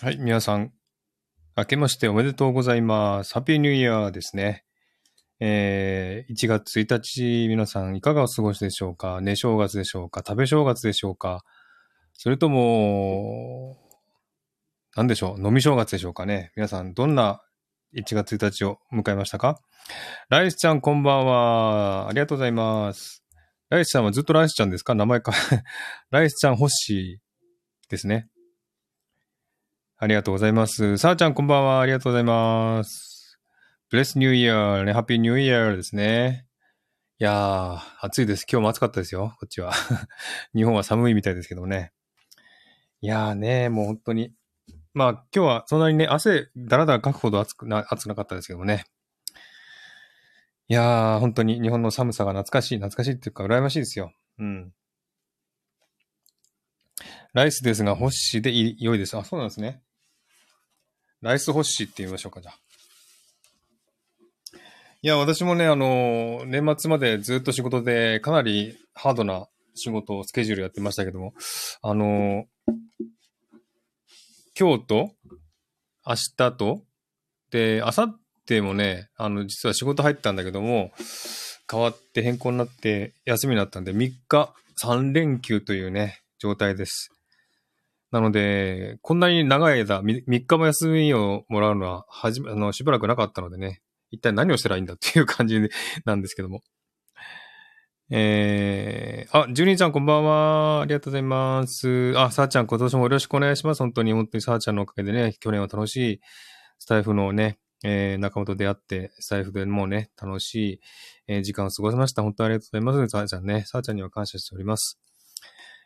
はい、皆さん、明けましておめでとうございます。ハッピーニューイヤーですね。えー、1月1日、皆さんいかがお過ごしでしょうか？寝正月でしょうか？食べ正月でしょうか？それとも、何でしょう？飲み正月でしょうかね？皆さん、どんな1月1日を迎えましたか？ライスちゃん、こんばんは。ありがとうございます。ライスちゃんはずっとライスちゃんですか？名前か。ライスちゃん、欲しいですね。ありがとうございます。さあちゃん、こんばんは。ありがとうございます。ブレスニューイヤーね、ハッピーニューイヤーですね。いやー、暑いです。今日も暑かったですよ、こっちは。日本は寒いみたいですけどもね。いやーね、もう本当に。まあ今日はそんなにね、汗だらだらかくほど暑くな、暑くなかったですけどもね。いやー、本当に日本の寒さが懐かしい、懐かしいっていうか羨ましいですよ。うん。ライスですが、ホッシーで良いです。あ、そうなんですね。ライスホッシーって言いましょうか、じゃあ。いや、私もね、あの、年末までずっと仕事で、かなりハードな仕事をスケジュールやってましたけども、あの、今日と、明日と、で、明後日もね、あの、実は仕事入ったんだけども、変わって変更になって休みになったんで、3日3連休というね、状態です。なので、こんなに長い間、3日も休みをもらうのは、はじめ、あの、しばらくなかったのでね、一体何をしたらいいんだっていう感じなんですけども。えー、あ、ジュリーちゃんこんばんは。ありがとうございます。あ、さーちゃん今年もよろしくお願いします。本当に、本当にさーちゃんのおかげでね、去年は楽しいスタイフのね、えー、仲間と出会って、スタイフでもうね、楽しい、えー、時間を過ごせました。本当ありがとうございます。さーちゃんね、さーちゃんには感謝しております。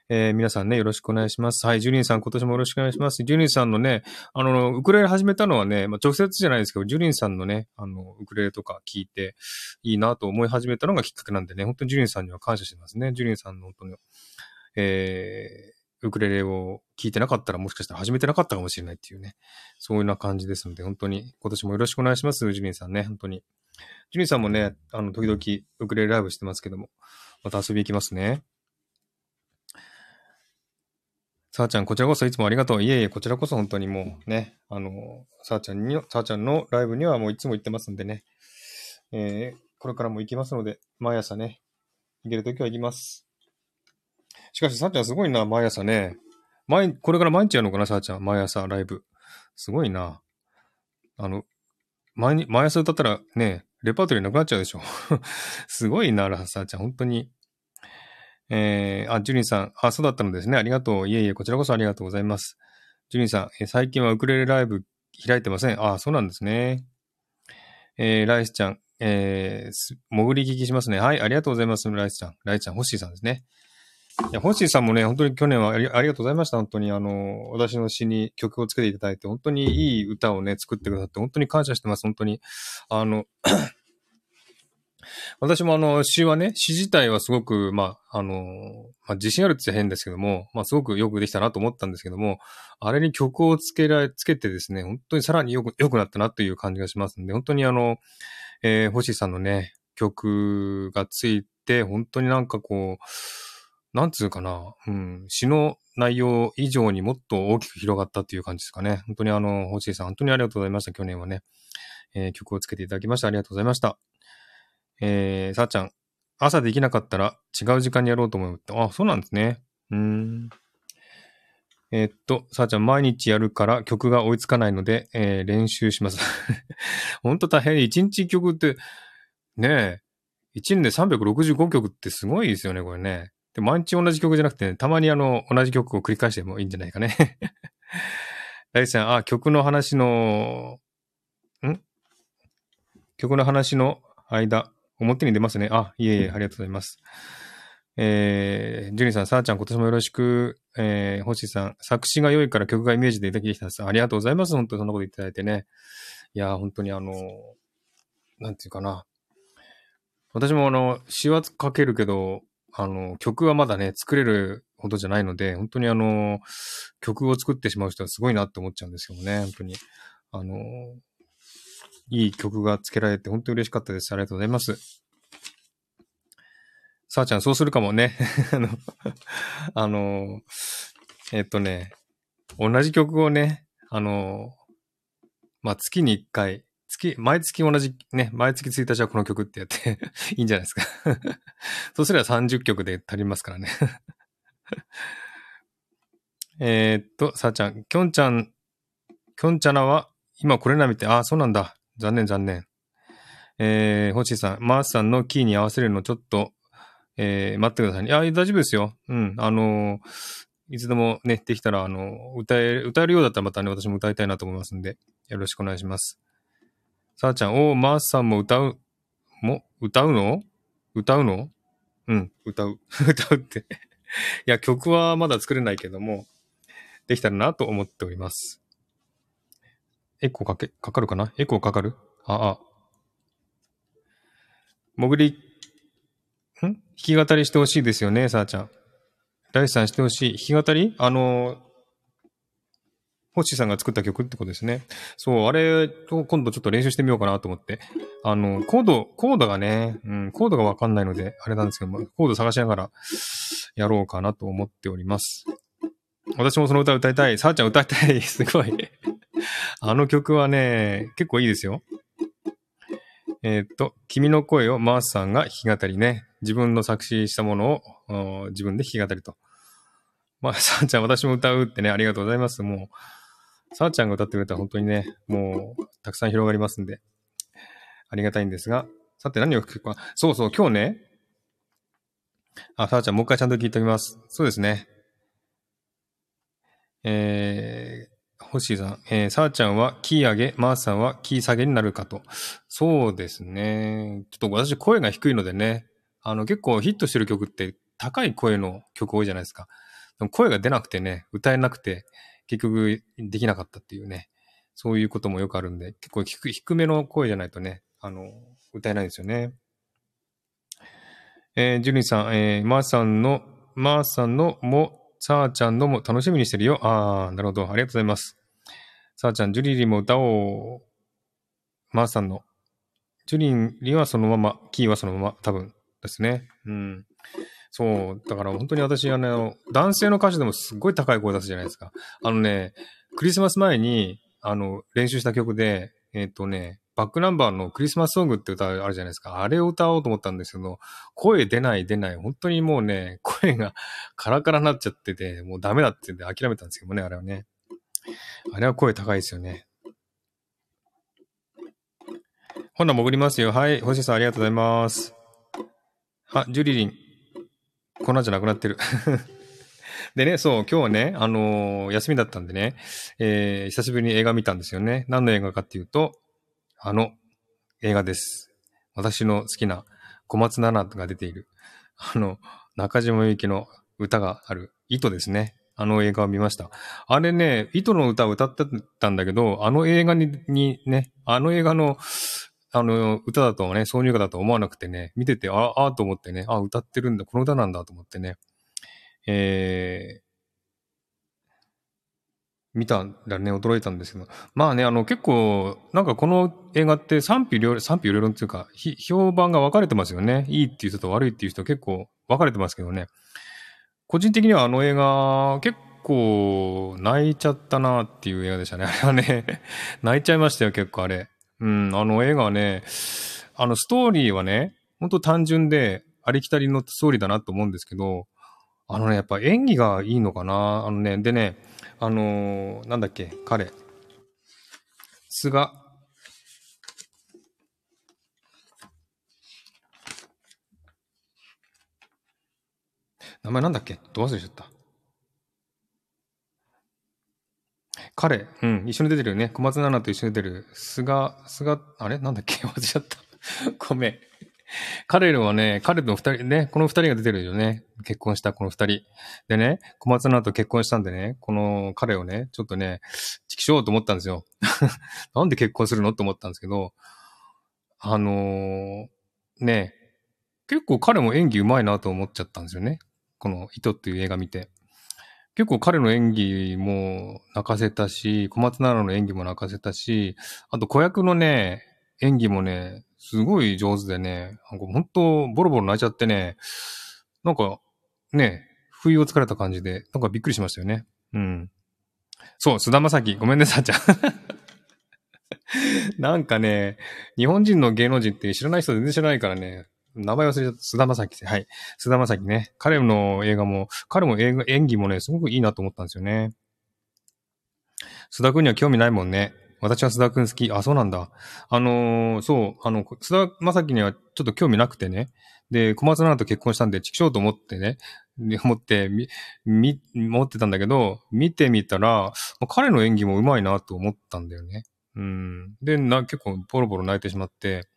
えー、皆さんね、よろしくお願いします。はい、ジュリンさん、今年もよろしくお願いします。ジュリンさんのね、あの、ウクレレ始めたのはね、まあ、直接じゃないですけど、ジュリンさんのね、あの、ウクレレとか聞いて、いいなと思い始めたのがきっかけなんでね、本当にジュリンさんには感謝してますね。ジュリンさんの本当に、えー、ウクレレを聞いてなかったらもしかしたら始めてなかったかもしれないっていうね、そういうような感じですので、本当に今年もよろしくお願いします、ジュリンさんね、本当に。ジュリンさんもね、あの、時々ウクレレライブしてますけども、また遊び行きますね。さあちゃん、こちらこそいつもありがとう。いえいえ、こちらこそ本当にもうね、あの、さあちゃんに、さあちゃんのライブにはもういつも行ってますんでね、えー、これからも行きますので、毎朝ね、行けるときは行きます。しかし、さあちゃんすごいな、毎朝ね。毎、これから毎日やるのかな、さあちゃん。毎朝ライブ。すごいな。あの、毎毎朝歌ったらね、レパートリーなくなっちゃうでしょ。すごいな、さあちゃん。本当にえー、あ、ジュリンさん、あ、そうだったのですね。ありがとう。いえいえ、こちらこそありがとうございます。ジュリンさん、え、最近はウクレレライブ開いてません。あ、そうなんですね。えー、ライスちゃん、えー、潜り聞きしますね。はい、ありがとうございます。ライスちゃん。ライスちゃん、ホッシーさんですね。いや、ホッシーさんもね、本当に去年はありがとうございました。本当に、あの、私の詩に曲をつけていただいて、本当にいい歌をね、作ってくださって、本当に感謝してます。本当に。あの、私もあの、詩はね、詩自体はすごく、まあ、あの、まあ、自信あるって言変ですけども、まあ、すごくよくできたなと思ったんですけども、あれに曲をつけられ、つけてですね、本当にさらによく、良くなったなという感じがしますんで、本当にあの、えー、星さんのね、曲がついて、本当になんかこう、なんつうかな、うん、詩の内容以上にもっと大きく広がったっていう感じですかね。本当にあの、星さん、本当にありがとうございました。去年はね、えー、曲をつけていただきましてありがとうございました。えー、さあちゃん、朝できなかったら違う時間にやろうと思う。あ、そうなんですね。うん。えー、っと、さあちゃん、毎日やるから曲が追いつかないので、えー、練習します。ほんと大変。1日曲って、ねえ、1年で365曲ってすごいですよね、これね。で、毎日同じ曲じゃなくて、ね、たまにあの、同じ曲を繰り返してもいいんじゃないかね。大地さん、あ、曲の話の、ん？曲の話の間、表に出ますね。あ、いえいえ、ありがとうございます。えー、ジュニーさん、さあちゃん、今年もよろしく。えー、星さん、作詞が良いから曲がイメージでできたです。ありがとうございます。本当にそんなこと言っていただいてね。いや、本当にあの、なんていうかな。私もあの、詩は書けるけど、あの、曲はまだね、作れるほどじゃないので、本当にあの、曲を作ってしまう人はすごいなって思っちゃうんですけどね、本当に。あの、いい曲がつけられて本当に嬉しかったです。ありがとうございます。さあちゃん、そうするかもね。あの、あの、えっとね、同じ曲をね、あの、まあ、月に1回、月、毎月同じ、ね、毎月1日はこの曲ってやって いいんじゃないですか そうすれば30曲で足りますからね えっと、さあちゃん、きょんちゃん、きょんちゃなは、今これなみて、ああ、そうなんだ。残念残念。えー、ほしさん、マースさんのキーに合わせるのちょっと、えー、待ってください、ね。いや、大丈夫ですよ。うん。あのー、いつでもね、できたら、あの、歌え、歌えるようだったらまたね、私も歌いたいなと思いますんで、よろしくお願いします。さあちゃん、おー、マーさんも歌う、も、歌うの？歌うの？うん、歌う。歌うって いや、曲はまだ作れないけども、できたらなと思っております。エコーかけ、かかるかな？エコーかかる？ああ。もぐり、ん？弾き語りしてほしいですよね、さあちゃん。ライスさんしてほしい。弾き語り？あの、ホッシーさんが作った曲ってことですね。そう、あれと今度ちょっと練習してみようかなと思って。あの、コード、コードがね、うん、コードがわかんないので、あれなんですけども、コード探しながらやろうかなと思っております。私もその歌歌いたい。さあちゃん歌いたい。すごい。あの曲はね、結構いいですよ。えー、っと、君の声をマースさんが弾き語りね。自分の作詞したものを自分で弾き語りと。まあ、さあちゃん私も歌うってね、ありがとうございます。もう、さあちゃんが歌ってくれたら本当にね、もう、たくさん広がりますんで、ありがたいんですが。さて何を聞くか。そうそう、今日ね、あ、さあちゃんもう一回ちゃんと聞いておきます。そうですね。えー、星さん、えー、さあちゃんはキー上げ、マーさんはキー下げになるかと。そうですね。ちょっと私声が低いのでね、あの結構ヒットしてる曲って高い声の曲多いじゃないですか。でも声が出なくてね、歌えなくて、結局できなかったっていうね、そういうこともよくあるんで、結構低低めの声じゃないとね、あの、歌えないですよね。えー、ジュリーさん、えー、マーさんの、マーさんのもさあちゃんのも楽しみにしてるよ。ああ、なるほど。ありがとうございます。さあちゃん、ジュリリも歌おう。まー、さんの。ジュリリはそのまま、キーはそのまま、多分ですね。うん。そう。だから本当に私、あの、男性の歌手でもすっごい高い声出すじゃないですか。あのね、クリスマス前に、あの、練習した曲で、えっ、ー、とね、バックナンバーのクリスマスソングって歌あるじゃないですか。あれを歌おうと思ったんですけど、声出ない出ない。本当にもうね、声がカラカラになっちゃってて、もうダメだって言って諦めたんですけどね、あれはね。あれは声高いですよね。ほな、潜りますよ。はい。星さんありがとうございます。あ、ジュリリン。粉じゃなくなってる。でね、そう、今日はね、あのー、休みだったんでね、えー、久しぶりに映画見たんですよね。何の映画かっていうと、あの映画です。私の好きな小松菜奈が出ている、あの、中島みゆきの歌がある、糸ですね。あの映画を見ました。あれね、糸の歌を歌ってたんだけど、あの映画ににね、あの映画の、あの歌だとね、挿入歌だと思わなくてね、見てて、ああ、あと思ってね、あ歌ってるんだ、この歌なんだと思ってね、えー見たらね、驚いたんですけど。まあね、あの、結構、なんかこの映画って賛否両論、賛否両論っていうか、評判が分かれてますよね。いいっていう人と悪いっていう人結構分かれてますけどね。個人的にはあの映画、結構泣いちゃったなっていう映画でしたね。あれはね、泣いちゃいましたよ、結構あれ。うん、あの映画はね、あのストーリーはね、ほんと単純で、ありきたりのストーリーだなと思うんですけど、あのね、やっぱ演技がいいのかなあのね、でね、あのー、なんだっけ、彼。菅。名前なんだっけ？ど忘れちゃった。彼、うん、一緒に出てるよね。小松菜奈と一緒に出てる。菅、菅、あれ？なんだっけ？忘れちゃった。ごめん。彼らはね、彼の二人、ね、この二人が出てるよね。結婚したこの二人。でね、小松菜と結婚したんでね、この彼をね、ちょっとね、チキしようと思ったんですよ。なんで結婚するの？って思ったんですけど、あのー、ね、結構彼も演技上手いなと思っちゃったんですよね。この糸っていう映画見て。結構彼の演技も泣かせたし、小松菜奈の演技も泣かせたし、あと子役のね、演技もね、すごい上手でね、なんか本当ボロボロ泣いちゃってね、なんか、ね、不意をつかれた感じで、なんかびっくりしましたよね。うん。そう、菅田将暉。ごめんね、さっちゃん。なんかね、日本人の芸能人って知らない人全然知らないからね、名前忘れちゃった。菅田将暉。はい。菅田将暉ね。彼の映画も、彼も映画演技もね、すごくいいなと思ったんですよね。須田くんには興味ないもんね。私は須田くん好き。あ、そうなんだ。あのー、そう、あの、須田正樹にはちょっと興味なくてね。で、小松菜奈と結婚したんで、ちくしょうと思ってね、思って、み、み、思ってたんだけど、見てみたら、彼の演技も上手いなと思ったんだよね。うん。で、な、結構ボロボロ泣いてしまって、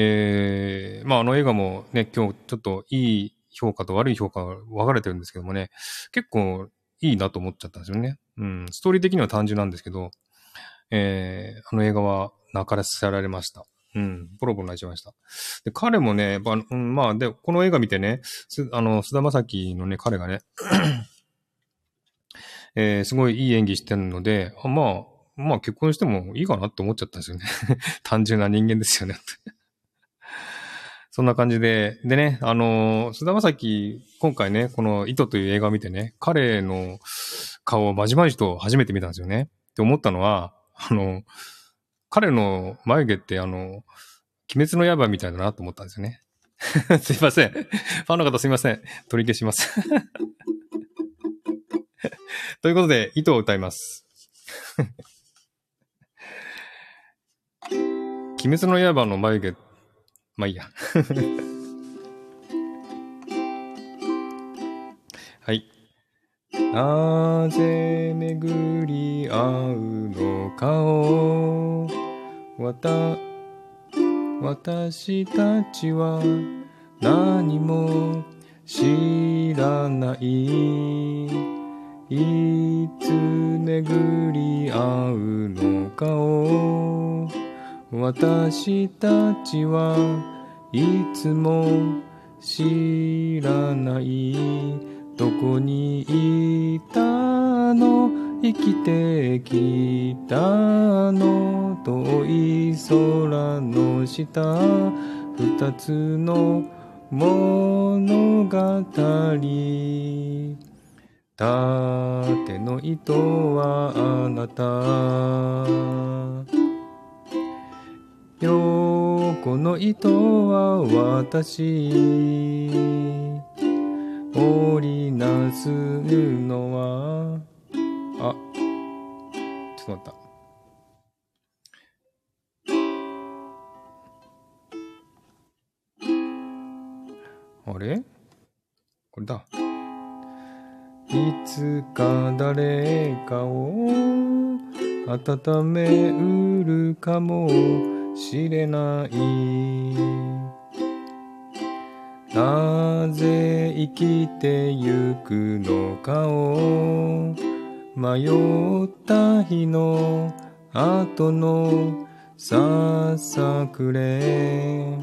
えー、まああの映画もね、今日ちょっといい評価と悪い評価が分かれてるんですけどもね、結構いいなと思っちゃったんですよね。うん。ストーリー的には単純なんですけど、えー、あの映画は泣かせられました。うん、ボロボロ泣いちゃいました。で、彼もね、まあ、うん、まあ、で、この映画見てね、す、あの、菅田正樹のね、彼がね、えー、すごいいい演技してるので、あまあ、まあ結婚してもいいかなって思っちゃったんですよね。単純な人間ですよねそんな感じで、でね、あの、菅田正樹、今回ね、この糸という映画を見てね、彼の顔をまじまじと初めて見たんですよね。って思ったのは、あの、彼の眉毛ってあの、鬼滅の刃みたいだなと思ったんですよね。すいません。ファンの方すいません。取り消します ということで、糸を歌います。鬼滅の刃の眉毛って、まあいいや。はい。なぜ巡り合うのかを？わた私たちは何も知らないいつ巡り合うのかを私たちはいつも知らないどこにいたの生きてきたの遠い空の下二つの物語。縦の糸はあなた。横の糸は私。織りなす布は。あちょっと待った。あれ？これだ。いつか誰かを温めうるかも。しれない。なぜ生きてゆくのかを迷った日の後のささくれ。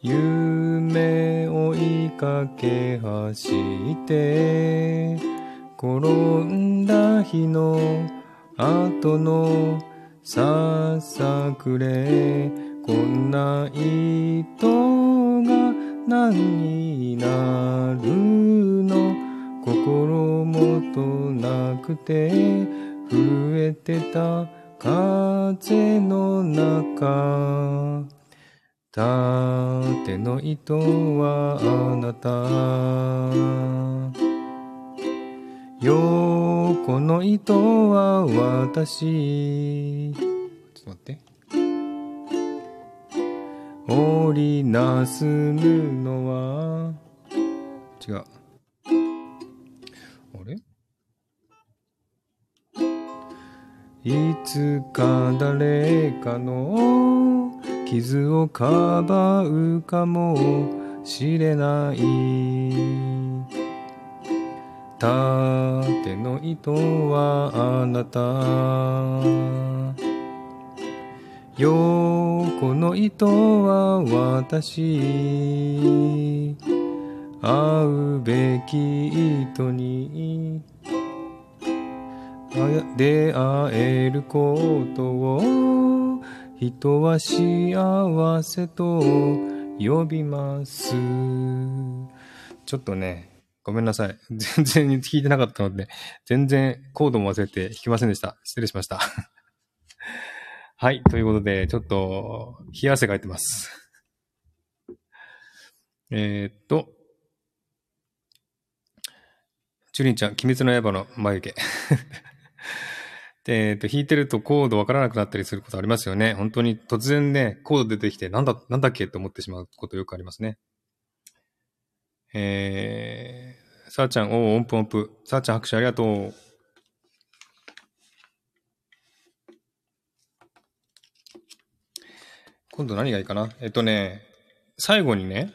夢追いかけ走って転んだ日の後のささくれ。こんな糸が何になるの？心もとなくて増えてた風の中。縦の糸はあなた。横の糸は私。ちょっと待って。織りなす布は。違う。あれ？いつか誰かの傷をかばうかもしれない。縦の糸はあなた。横の糸は私。会うべき糸に。出会えることを人は幸せと呼びます。ちょっとね、ごめんなさい。全然聞いてなかったので、全然コードも忘れて弾きませんでした。失礼しました。はい。ということで、ちょっと、冷や汗かいてます。えー、っと、チュリンちゃん、鬼滅の刃の眉毛。えっと、弾いてるとコードわからなくなったりすることありますよね。本当に突然ね、コード出てきて、なんだ、なんだっけと思ってしまうことよくありますね。えー、さあちゃん、お音符音符。さあちゃん拍手ありがとう。今度何がいいかな？えっとね、最後にね、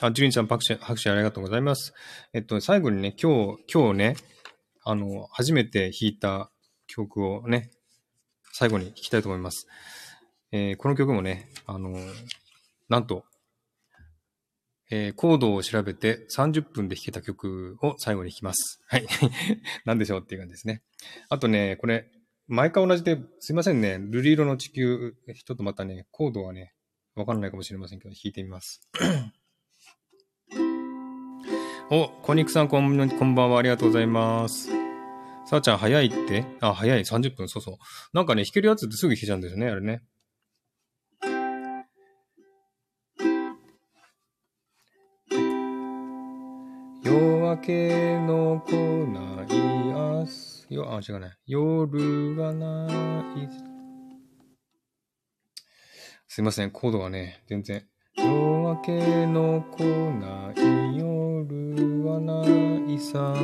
あ、ジュリンちゃん拍手、拍手ありがとうございます。えっと、最後にね、今日、今日ね、あの、初めて弾いた曲をね、最後に弾きたいと思います。えー、この曲もね、あの、なんと、えー、コードを調べて30分で弾けた曲を最後に弾きます。はい。なんでしょうっていう感じですね。あとね、これ、毎回同じで、すいませんね。瑠璃色の地球、ちょっとまたね、コードはね、わかんないかもしれませんけど、弾いてみます。お、コニクさんこんこんばんは。ありがとうございます。さあちゃん、早いって？あ、早い。30分。そうそう。なんかね、弾けるやつってすぐ弾けちゃうんですよね、あれね。夜明けの来ないあすよ、あ、違うね。夜がない。すいません、コードがね、全然。夜明けの来ない夜はないさ。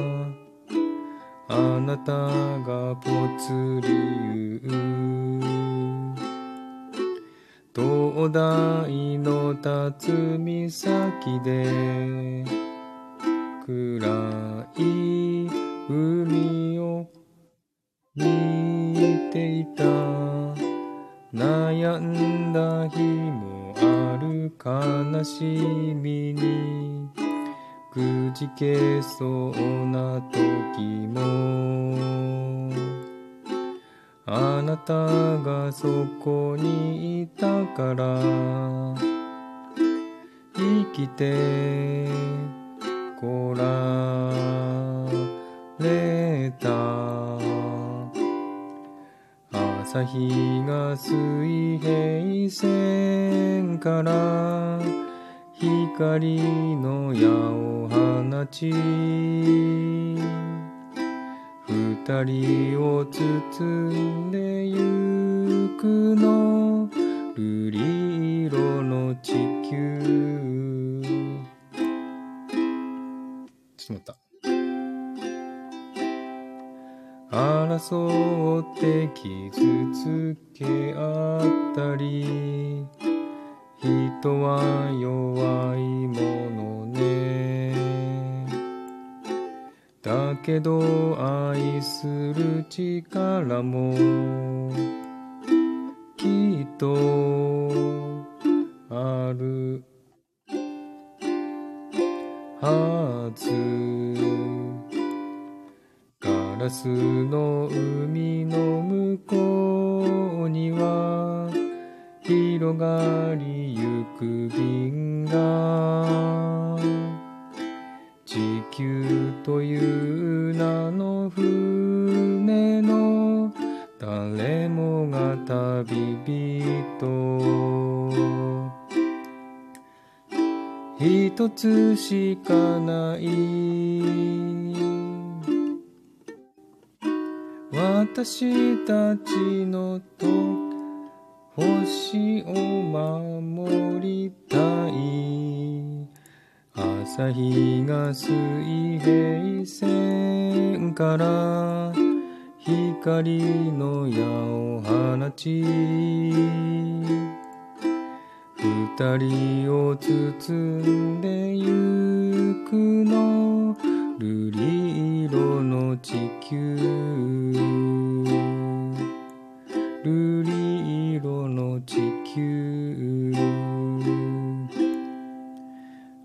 あなたがぽつり言う灯台の辰岬で暗い海を見ていた。悩んだ日もある悲しみに。くじけそうな時も。あなたがそこにいたから。生きて。こられた。朝日が水平線から光の矢を放ち二人を包んでゆくの瑠璃色の地球。ちょった。争って傷つけ合ったり。人は弱いものね。だけど愛する力も。きっとある。はずガラスの海の向こうには広がりゆく銀河。地球という名の船の誰もが旅人。一つしかない。私たちのと星を守りたい。朝日が水平線から光の矢を放ち。人を包んでゆくの瑠璃色の地球。瑠璃色の地球。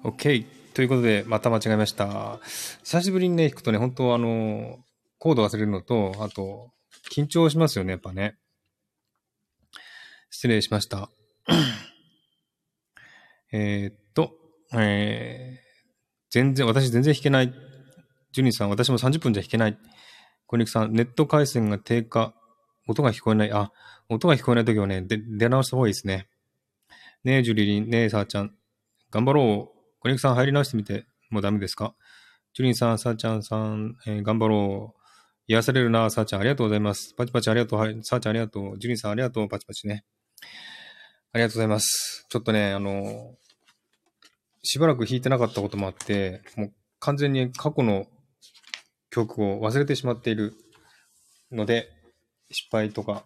OK ということでまた間違えました。久しぶりにね弾くとね本当あのコード忘れるのとあと緊張しますよねやっぱね。失礼しました。えっと、えー、全然、私全然弾けない。ジュニーさん、私も30分じゃ弾けない。小肉さん、ネット回線が低下。音が聞こえない。あ、音が聞こえないときはね、で、出直した方がいいですね。ねえ、ジュリリン、ねえ、さーちゃん。頑張ろう。小肉さん入り直してみて。もうダメですか？ジュリンさん、さーちゃんさん、えー、頑張ろう。癒されるな、さーちゃん。ありがとうございます。パチパチありがとう。はい、さーちゃんありがとう。ジュリンさんありがとう。パチパチね。ありがとうございます。ちょっとね、あの、しばらく弾いてなかったこともあって、もう完全に過去の曲を忘れてしまっているので、失敗とか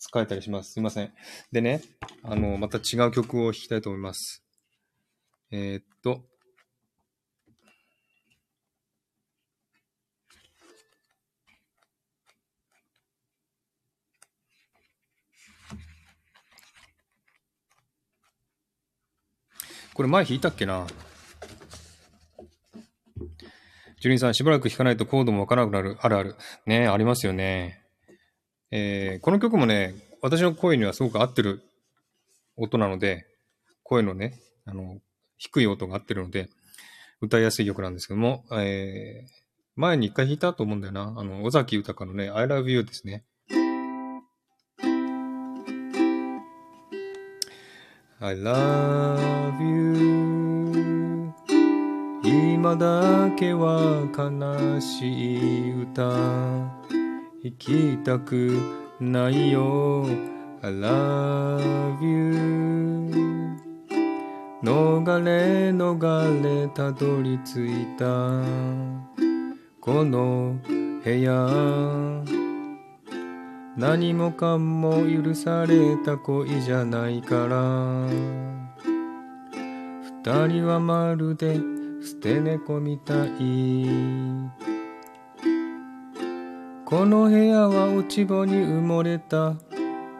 使えたりします。すいません。でね、あの、また違う曲を弾きたいと思います。えー、っと、これ前弾いたっけな？ジュリンさん、しばらく弾かないとコードもわからなくなる。あるある。ねありますよね。えー、この曲もね、私の声にはすごく合ってる音なので、声のね、あの、低い音が合ってるので、歌いやすい曲なんですけども、えー、前に一回弾いたと思うんだよな。あの、尾崎豊のね、I love you ですね。I love you. 今だけは悲しい歌。弾きたくないよ。I love you. 逃れ逃れたどり着いた。この部屋。何もかも許された恋じゃないから。二人はまるで捨て猫みたい。この部屋は落ち葉に埋もれた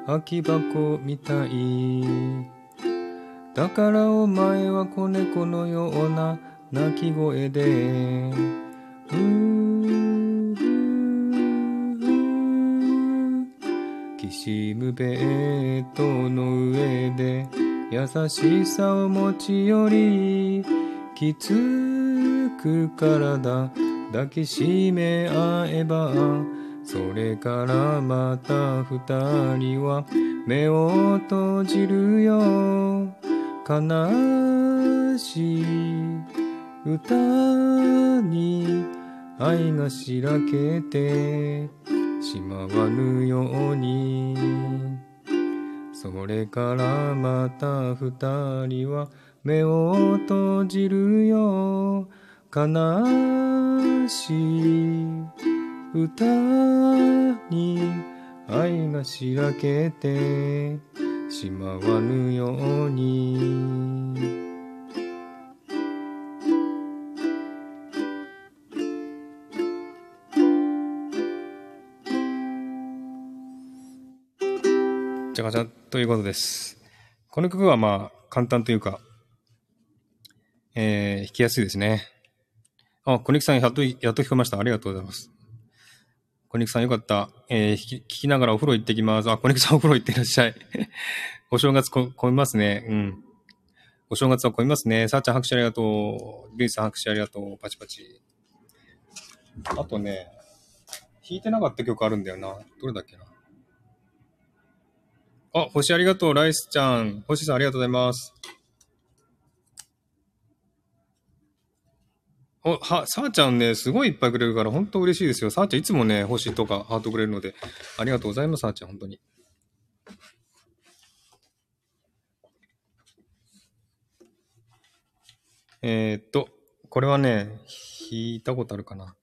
空き箱みたい。だからお前は子猫のような鳴き声で。うーしむベッドの上で優しさを持ち寄りきつく体抱きしめ合えばそれからまた二人は目を閉じるよ悲しい歌に愛がしらけてしまわぬように。それからまた二人は目を閉じるよ。悲しい歌に愛がしらけてしまわぬように。ちゃガチャということです。この曲はまあ、簡単というか、えー、弾きやすいですね。あ、小肉さん、やっと、やっと聞こえました。ありがとうございます。小肉さん、よかった。えー、聞きながらお風呂行ってきます。あ、小肉さん、お風呂行ってらっしゃい。お正月こ、混みますね。うん。お正月は混みますね。さあちゃん、拍手ありがとう。ルイさん、拍手ありがとう。パチパチ。あとね、弾いてなかった曲あるんだよな。どれだっけな。あ、星ありがとう、ライスちゃん。星さんありがとうございます。お、は、さあちゃんね、すごいいっぱいくれるから、本当嬉しいですよ。さあちゃんいつもね、星とかハートくれるので、ありがとうございます、さあちゃん、本当に。えー、っと、これはね、弾いたことあるかな。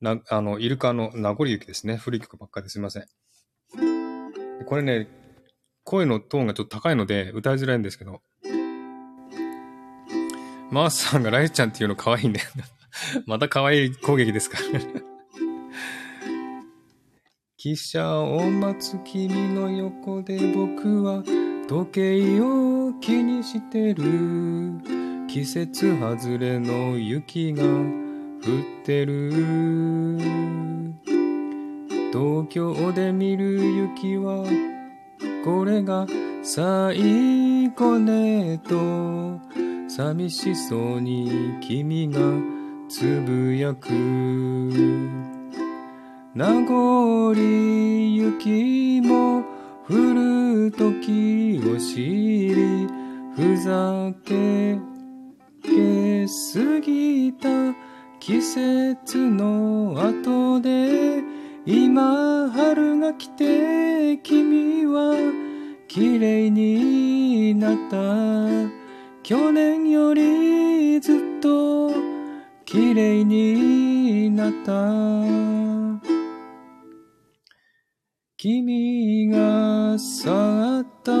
な、あの、イルカの名残雪ですね。古い曲ばっかですいません。これね、声のトーンがちょっと高いので歌いづらいんですけど。マースさんがライちゃんっていうの可愛いんだよ。また可愛い攻撃ですから 汽車を待つ君の横で僕は時計を気にしてる季節外れの雪が降ってる東京で見る雪はこれが最後ねと寂しそうに君がつぶやく。名残雪も降る時を知りふざけけ過ぎた季節の後で今春が来て君は綺麗になった。去年よりずっと綺麗になった。君が去った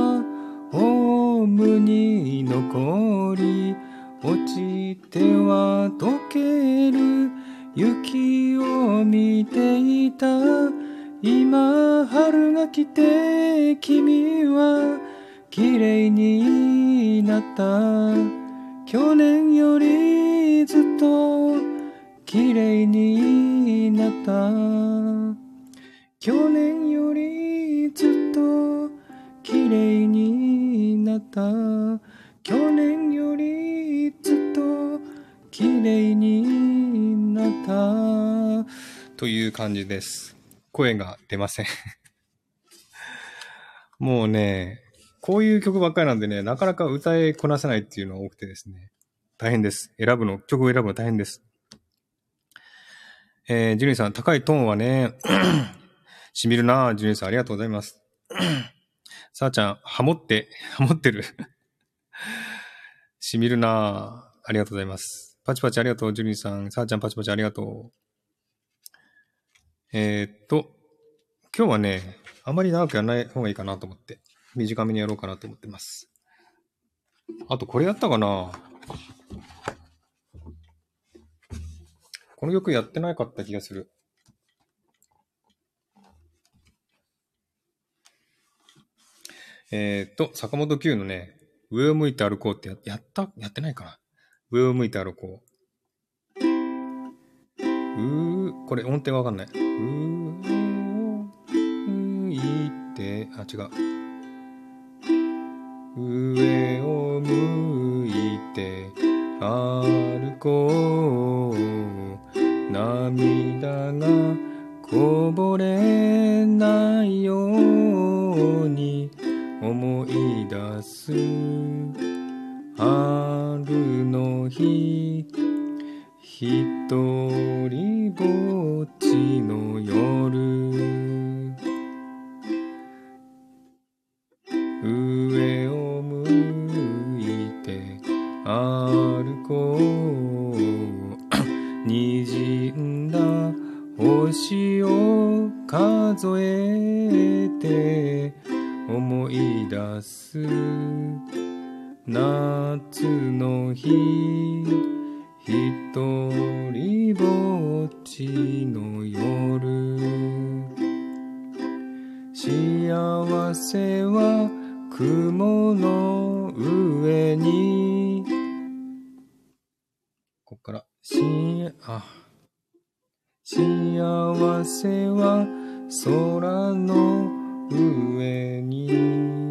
ホームに残り落ちては溶ける。雪を見ていた今春が来て君は綺麗になった。去年よりずっと綺麗になった。去年よりずっと綺麗になった。去年よりずっと綺麗になったたという感じです声が出ません もうねこういう曲ばっかりなんでね、なかなか歌いこなせないっていうのが多くてですね。大変です。選ぶの、曲を選ぶの大変です。えー、ジュニーさん、高いトーンはね、しみるなジュニーさん、ありがとうございます。さあちゃん、ハモって、ハモってる。しみるなありがとうございます。パチパチありがとう、ジュニーさん。さあちゃん、パチパチありがとう。えー、っと、今日はね、あまり長くやらない方がいいかなと思って。短めにやろうかなと思ってます。あと、これやったかな？この曲やってなかった気がする。えー、っと、坂本九のね、上を向いて歩こうってややった、やってないかな？上を向いて歩こう。うー、これ音程わかんない。うー、いいて、あ、違う。上を向いて歩こう涙がこぼれないように思い出す春の日一人ぼっちの夜。上を向いて歩こう。滲んだ星を数えて思い出す。夏の日。一人ぼっちの夜。幸せは雲の上に。こっから、しあ、幸せは空の上に、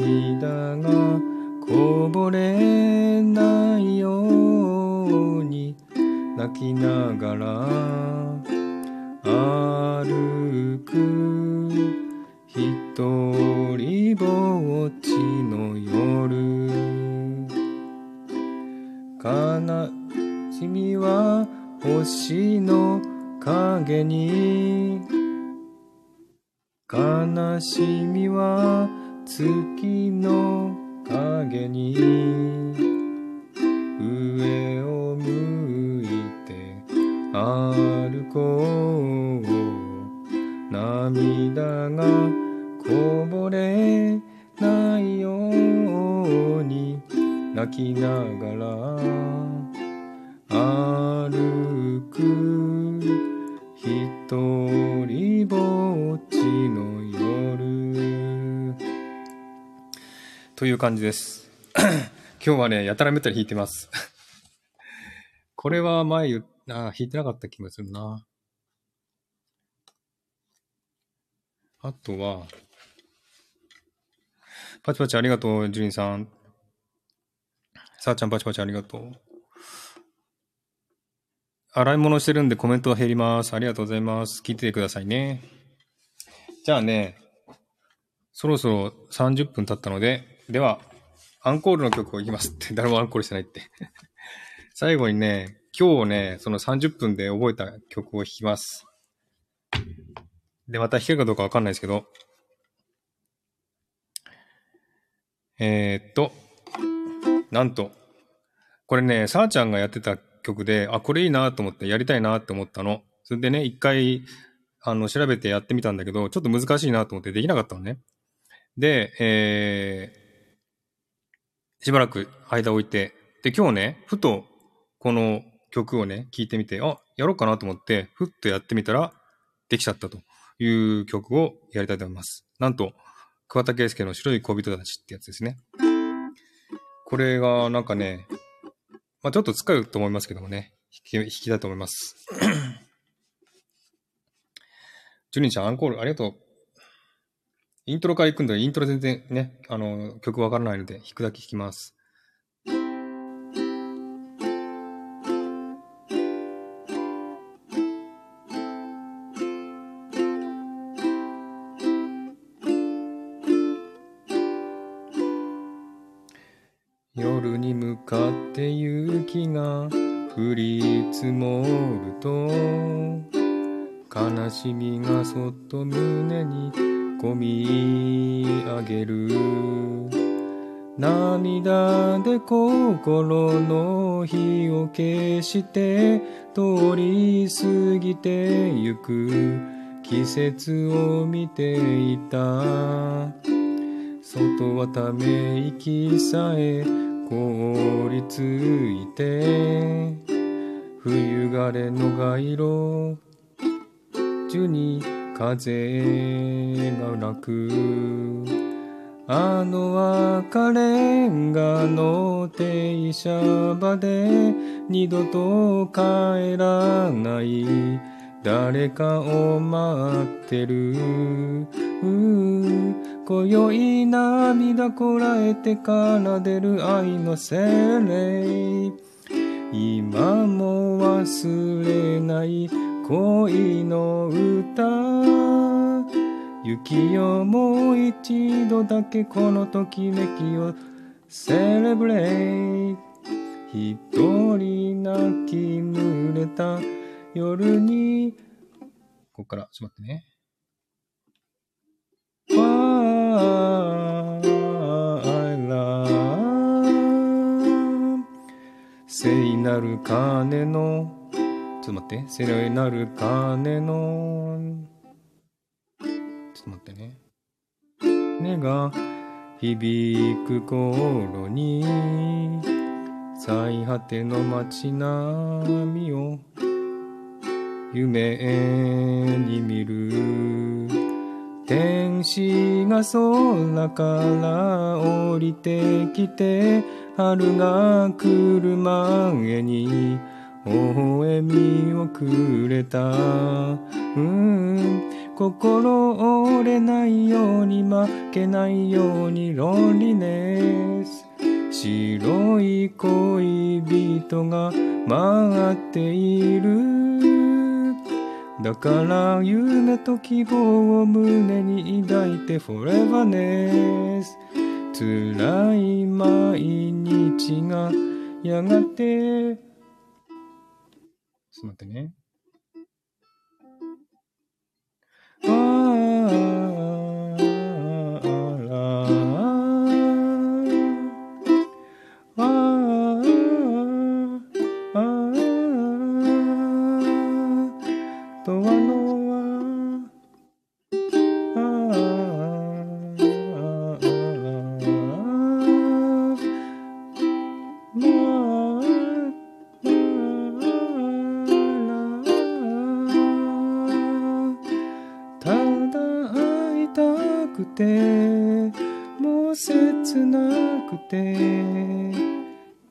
涙がこぼれないように。泣きながら。歩く。一人ぼっちの夜。悲しみは星の影に。悲しみは月の影に上を向いて歩こう。涙がこぼれないように泣きながら歩く一人ぼっちのという感じです 今日はねやたらめったり弾いてます これは前ああ、弾いてなかった気がするな。あとは、パチパチありがとう、ジュリンさん。さあちゃんパチパチありがとう。洗い物してるんでコメントは減ります。ありがとうございます。聞いててくださいね。じゃあね、そろそろ30分経ったので、では、アンコールの曲をいきますって、誰もアンコールしてないって 最後にね、今日ね、その30分で覚えた曲を弾きます。で、また弾けるかどうかわかんないですけど、えー、っと、なんと、これね、さーちゃんがやってた曲で、あ、これいいなと思ってやりたいなって思ったの。それでね、一回、あの、調べてやってみたんだけど、ちょっと難しいなと思ってできなかったのね。で、えー、しばらく間置いて、で、今日ね、ふと、この曲をね、聴いてみて、あ、やろうかなと思って、ふっとやってみたら、できちゃったという曲をやりたいと思います。なんと、桑田佳祐の白い恋人たちってやつですね。これが、なんかね、まあちょっと使うと思いますけどもね、弾き、弾きたいと思います。ジュニーちゃん、アンコールありがとう。イントロから行くんだイントロ全然ね、あの、曲わからないので、弾くだけ弾きます。夜に向かって雪が降り積もると悲しみがそっと胸にこみ上げる。涙で心の火を消して通り過ぎてゆく。季節を見ていた。外はため息さえ凍りついて。冬枯れの街路樹に風がなく。あの赤レンガの停車場で二度と帰らない。誰かを待ってる。今宵涙こらえてから出る愛の精霊。今も忘れない。恋の歌。雪よもう一度だけこのときめきをセレブレイ。一人泣き濡れた。夜に。ここからちょっと待ってね。わあ聖なる鐘のちょっと待って。聖なる鐘の、ちょっと待ってね。音が響く頃に、最果ての街並みを夢に見る。天使が空から降りてきて、春が来る前に、微笑みをくれた、うん、心折れないように負けないようにロンリネス。白い恋人が待っている。だから夢と希望を胸に抱いて Forever ネス辛い毎日がやがてちょっと待ってね。て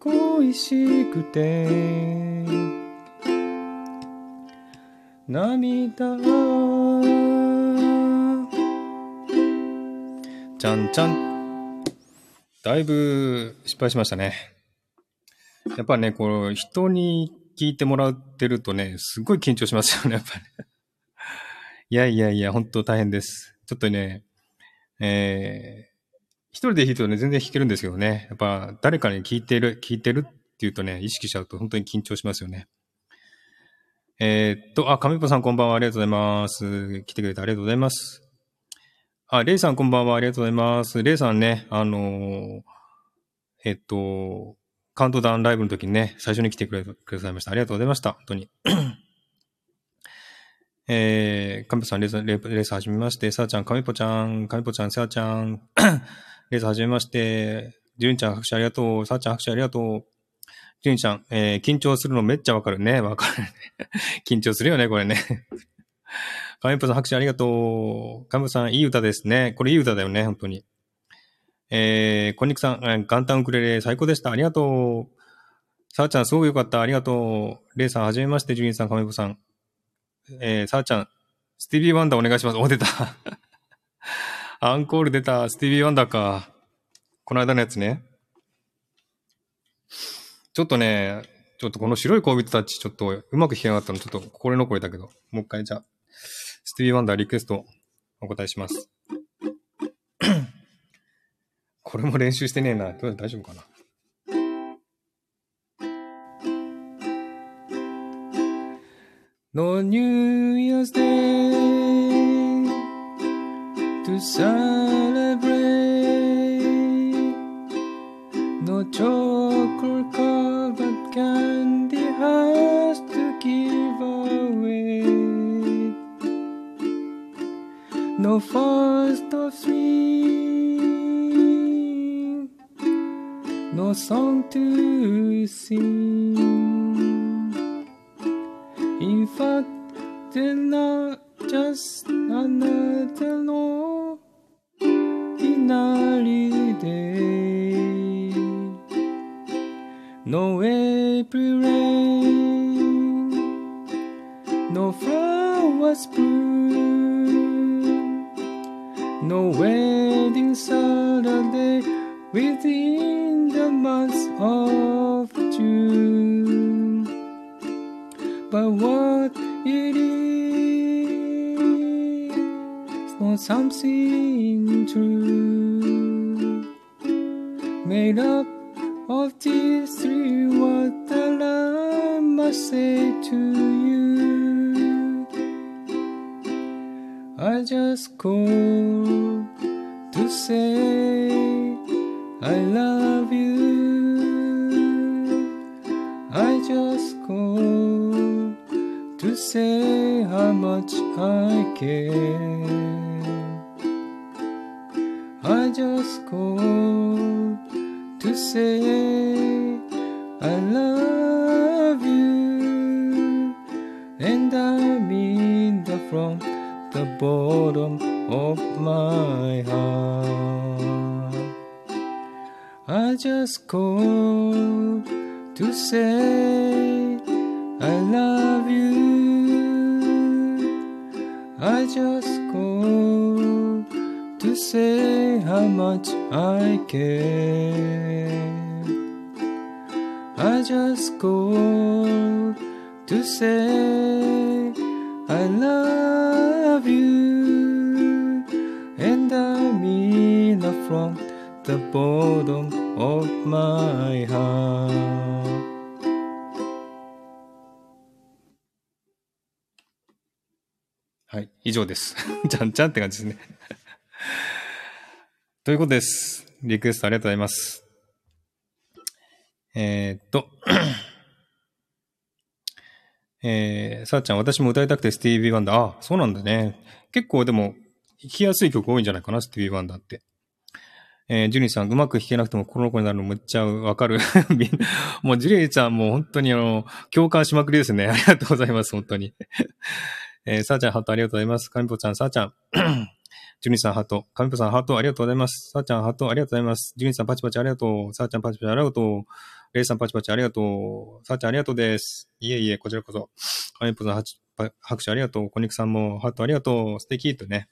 恋しくて涙ちゃんちゃん。だいぶ失敗しましたね。やっぱね、こう、人に聞いてもらってるとね、すごい緊張しますよね、やっぱり、いやいやいや、本当大変です。ちょっとね、えー、一人で弾いてるとね、全然弾けるんですけどね。やっぱ、誰かに聞いてる、聞いてるっていうとね、意識しちゃうと本当に緊張しますよね。えー、っと、あ、亀ぽさんこんばんは、ありがとうございます。来てくれてありがとうございます。あ、レイさんこんばんは、ありがとうございます。レイさんね、あのー、えっと、カウントダウンライブの時にね、最初に来てくれくださいました。ありがとうございました。本当に。えー、カメポさん、レース、レース始めまして、さあちゃん、カメポちゃん、カメポちゃん、さあちゃん、レース始めまして、ジュンちゃん拍手ありがとう、さあちゃん拍手ありがとう。ジュンちゃん、えー、緊張するのめっちゃわかるね。わかるね。緊張するよね、これね。カメポさん拍手ありがとう。カメポさん、いい歌ですね。これいい歌だよね、本当に。えー、こんにくさんえ、元旦ウクレレ最高でした。ありがとう。さあちゃん、すごくよかった。ありがとう。レイさん、はじめまして、ジュニーさん、カメポさん。えー、さあちゃん、スティービー・ワンダーお願いします。お、出た。アンコール出た。スティービー・ワンダーか。この間のやつね。ちょっとね、ちょっとこの白い恋人たち、ちょっとうまく弾けなかったの、ちょっと心残りだけど、もう一回じゃあ、スティービー・ワンダーリクエストお答えします。これも練習してねえな。どう大丈夫かな。No New Year's Day to celebrate. No chocolate covered candy has to give away. No first of spring. No song to sing. In fact, they're not just another ordinary day. No April rain, no flowers bloom, no wedding Saturday within the month of June. But what it is not something true made up of these three words I must say to you. I just call to say I love you. I just call to say how much I care. I just call to say I love you, and I mean that from the bottom of my heart. I just call to say I love you. I just how much I care. I just called to say I love you, and I mean it from the bottom of my heart. はい、以上です。じゃんじゃんって感じですねということです。リクエストありがとうございます。えー、っと、えー、さあちゃん、私も歌いたくてスティービー・ワンダー。あ、そうなんだね。結構でも、弾きやすい曲多いんじゃないかな、スティービー・ワンダーって。えー、ジュリーさん、うまく弾けなくても心の子になるのむっちゃわかる。もうジュリーちゃんもう本当にあの、共感しまくりですね。ありがとうございます、本当に。えー、さあちゃん、ハートありがとうございます。かみぽちゃん、さあちゃん。ジュニさん、ハート。かみぽさん、ハートありがとうございます。さあちゃん、ハートありがとうございます。ジュニさん、パチパチありがとう。さあちゃん、パチパチありがとう。レイさん、パチパチありがとう。さあちゃん、ありがとうです。いえいえ、こちらこそ。かみぽさん、拍手ありがとう。小肉さんもハートありがとう。素敵とね。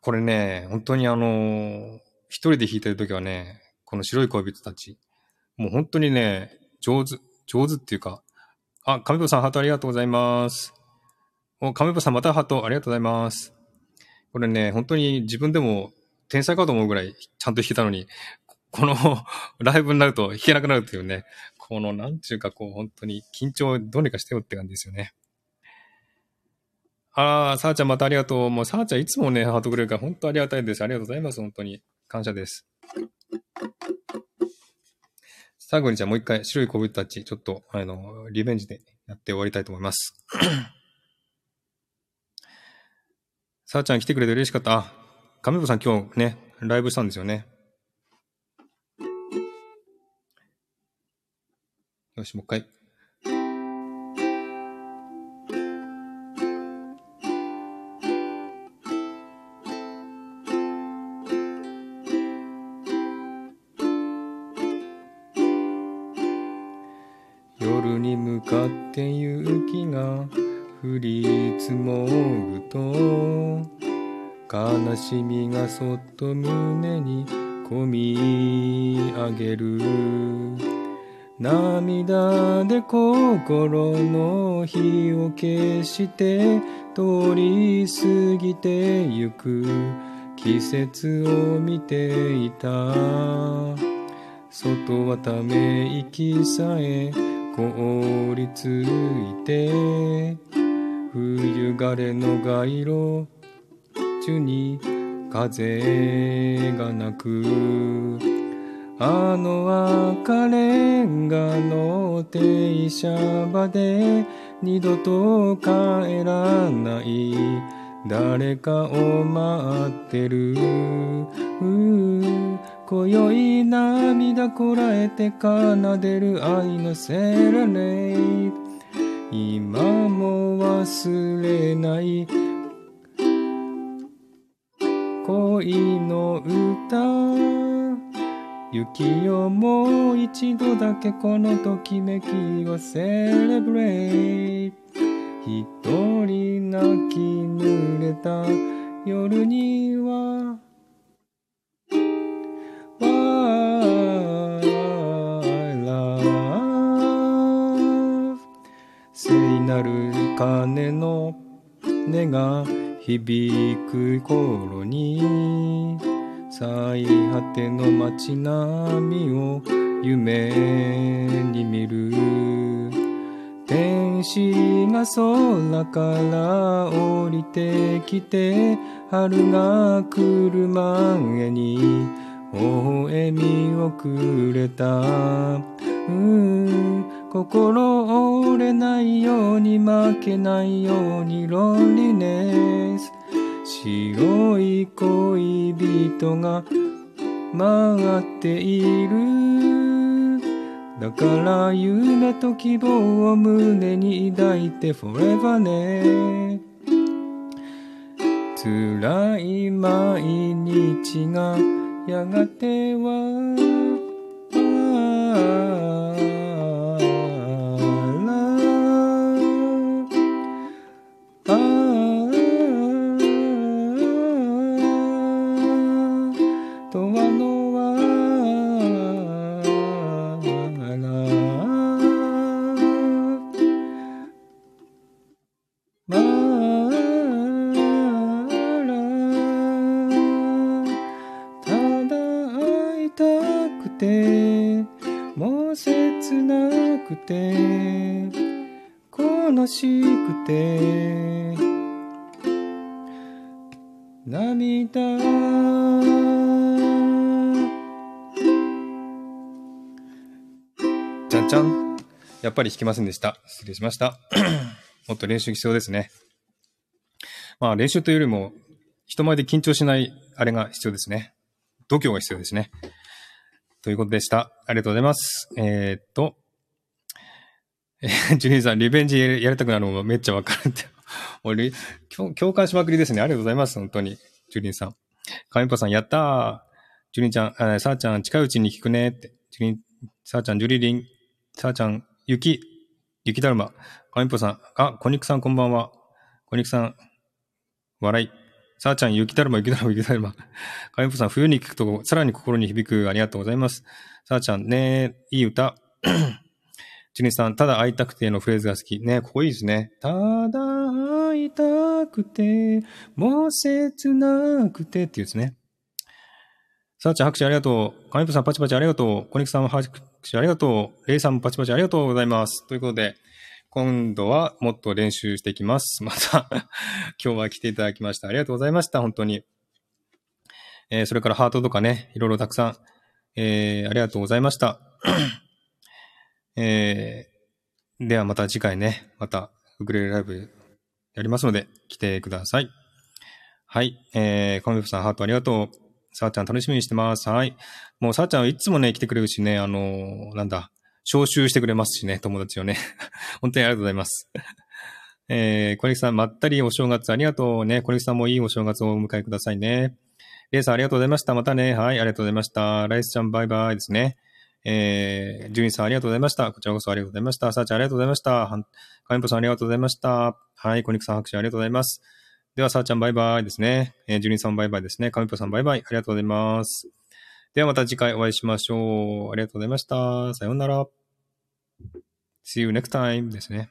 これね、本当にあの、一人で弾いてるときはね、この白い恋人たち、もう本当にね、上手、上手っていうか、あ、亀坊さんハートありがとうございます。お、亀坊さんまたハートありがとうございます。これね、本当に自分でも天才かと思うぐらいちゃんと弾けたのに、このライブになると弾けなくなるっていうね、このなんちゅうかこう本当に緊張どうにかしてよって感じですよね。ああ、さあちゃんまたありがとう。もうさあちゃんいつもね、ハートくれるから本当ありがたいです。ありがとうございます。本当に。感謝です。最後にじゃあもう一回白い小人たち、ちょっと、あの、リベンジでやって終わりたいと思います。さあちゃん来てくれて嬉しかった。あ、亀坊さん今日ね、ライブしたんですよね。よし、もう一回。しみがそっと胸にこみ上げる。涙で心の火を消して通り過ぎてゆく。季節を見ていた。外はため息さえ凍りついて。冬枯れの街路中に風が鳴くあの赤レンガの停車場で二度と帰らない。誰かを待ってる。今宵涙こらえて奏でる愛のセレイ。今も忘れない。恋の歌。雪よもう一度だけこのときめきをセレブレイ。一人泣き濡れた夜には。聖なる鐘の音が響く頃に最果ての街並みを夢に見る。天使が空から降りてきて春が来る前に微笑みをくれた。うん心折れないように負けないようにロンリネス。白い恋人が回っている。だから夢と希望を胸に抱いて Forever ね。辛い毎日がやがてはぱり弾けませんでした失礼しました もっと練習必要ですねまあ練習というよりも人前で緊張しないあれが必要ですね度胸が必要ですねということでした。ありがとうございます。えー、っと、え、ジュニーさん、リベンジやりたくなるのもめっちゃわかるって。俺、共感しまくりですね。ありがとうございます。本当に。ジュリンさん。カミパさん、やったー。ジュリンちゃん、えー、さーちゃん、近いうちに聞くねって。ジュリン、さーちゃん、ジュリリン、さーちゃん、雪、雪だるま。かみぽさん。あ、こにくさんこんばんは。こにくさん。笑い。さあちゃん、雪だるま、雪だるま、雪だるま。かみぽさん、冬に聞くとさらに心に響く。ありがとうございます。さあちゃん、ねいい歌。ジュニさん、ただ会いたくてのフレーズが好き。ねここいいですね。ただ会いたくて、もう切なくてっていうですね。さあちゃん、拍手ありがとう。かみぽさん、パチパチありがとう。コニクさん、拍手ありがとう。レイさんもパチパチありがとうございます。ということで、今度はもっと練習していきます。また今日は来ていただきました。ありがとうございました。本当に。えー、それからハートとかね、いろいろたくさん、えー、ありがとうございました。えー、ではまた次回ね、またウクレレライブやりますので、来てください。はい。えー、コミフさん、ハートありがとう。さあちゃん楽しみにしてます。はい。もうさあちゃんはいつもね、来てくれるしね、あの、なんだ、招集してくれますしね、友達をね。本当にありがとうございます。えー、小力さん、まったりお正月ありがとうね。小力さんもいいお正月をお迎えくださいね。レイさんありがとうございました。またね。はい、ありがとうございました。ライスちゃんバイバイですね。えー、ジュニさんありがとうございました。こちらこそありがとうございました。さあちゃんありがとうございました。カインポさんありがとうございました。はい、コニクさん拍手ありがとうございます。では、さあちゃんバイバイですね。えー、ジュニさんバイバイですね。カミポさんバイバイ。ありがとうございます。ではまた次回お会いしましょう。ありがとうございました。さようなら。See you next time ですね。